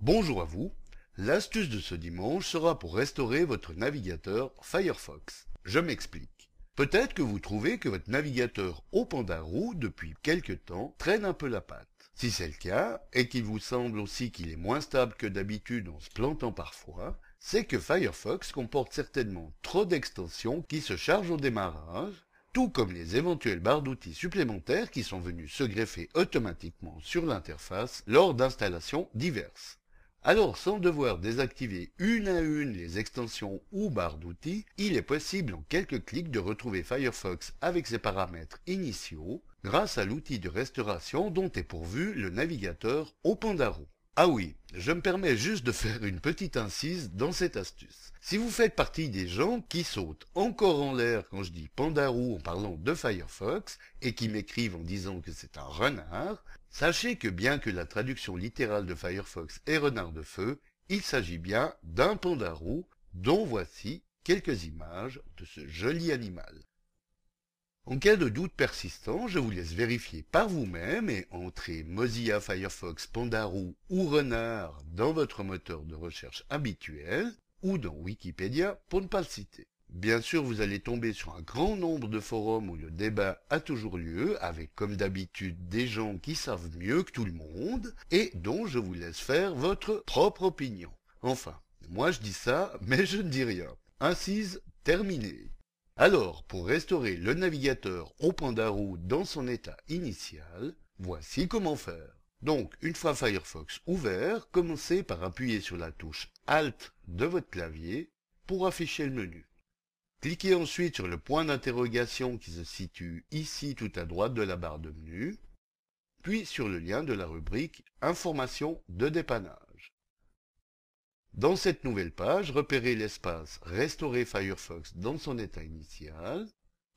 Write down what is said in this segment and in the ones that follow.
Bonjour à vous. L'astuce de ce dimanche sera pour restaurer votre navigateur Firefox. Je m'explique. Peut-être que vous trouvez que votre navigateur au Pandarou depuis quelque temps traîne un peu la patte. Si c'est le cas, et qu'il vous semble aussi qu'il est moins stable que d'habitude en se plantant parfois, c'est que Firefox comporte certainement trop d'extensions qui se chargent au démarrage, tout comme les éventuelles barres d'outils supplémentaires qui sont venus se greffer automatiquement sur l'interface lors d'installations diverses. Alors sans devoir désactiver une à une les extensions ou barres d'outils, il est possible en quelques clics de retrouver Firefox avec ses paramètres initiaux grâce à l'outil de restauration dont est pourvu le navigateur Opandaro. Ah oui, je me permets juste de faire une petite incise dans cette astuce. Si vous faites partie des gens qui sautent encore en l'air quand je dis Pandarou en parlant de Firefox et qui m'écrivent en disant que c'est un renard, sachez que bien que la traduction littérale de Firefox est renard de feu, il s'agit bien d'un Pandarou dont voici quelques images de ce joli animal. En cas de doute persistant, je vous laisse vérifier par vous-même et entrer Mozilla Firefox Pandarou ou Renard dans votre moteur de recherche habituel ou dans Wikipédia pour ne pas le citer. Bien sûr, vous allez tomber sur un grand nombre de forums où le débat a toujours lieu, avec comme d'habitude des gens qui savent mieux que tout le monde, et dont je vous laisse faire votre propre opinion. Enfin, moi je dis ça, mais je ne dis rien. Incise terminée. Alors, pour restaurer le navigateur au Pandarou dans son état initial, voici comment faire. Donc, une fois Firefox ouvert, commencez par appuyer sur la touche Alt de votre clavier pour afficher le menu. Cliquez ensuite sur le point d'interrogation qui se situe ici tout à droite de la barre de menu, puis sur le lien de la rubrique Informations de dépannage. Dans cette nouvelle page, repérez l'espace Restaurer Firefox dans son état initial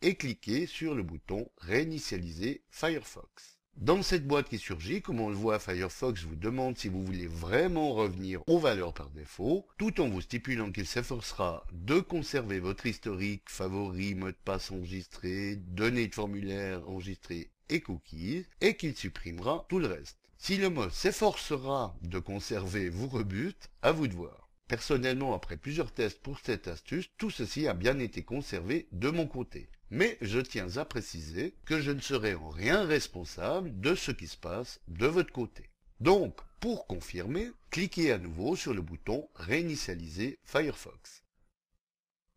et cliquez sur le bouton Réinitialiser Firefox. Dans cette boîte qui surgit, comme on le voit, Firefox vous demande si vous voulez vraiment revenir aux valeurs par défaut, tout en vous stipulant qu'il s'efforcera de conserver votre historique, favoris, mot de passe enregistré, données de formulaire enregistrées et cookies, et qu'il supprimera tout le reste. Si le mot s'efforcera de conserver vous rebute, à vous de voir. Personnellement, après plusieurs tests pour cette astuce, tout ceci a bien été conservé de mon côté. Mais je tiens à préciser que je ne serai en rien responsable de ce qui se passe de votre côté. Donc, pour confirmer, cliquez à nouveau sur le bouton Réinitialiser Firefox.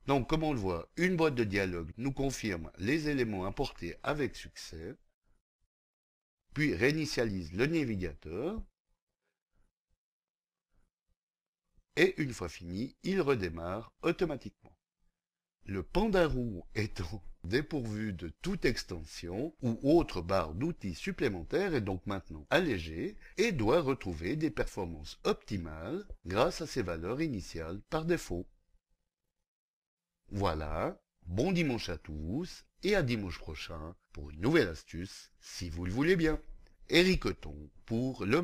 Donc, comme on le voit, une boîte de dialogue nous confirme les éléments importés avec succès puis réinitialise le navigateur, et une fois fini, il redémarre automatiquement. Le Pandarou étant dépourvu de toute extension ou autre barre d'outils supplémentaires est donc maintenant allégé et doit retrouver des performances optimales grâce à ses valeurs initiales par défaut. Voilà, bon dimanche à tous et à dimanche prochain pour une nouvelle astuce, si vous le voulez bien. Eric pour le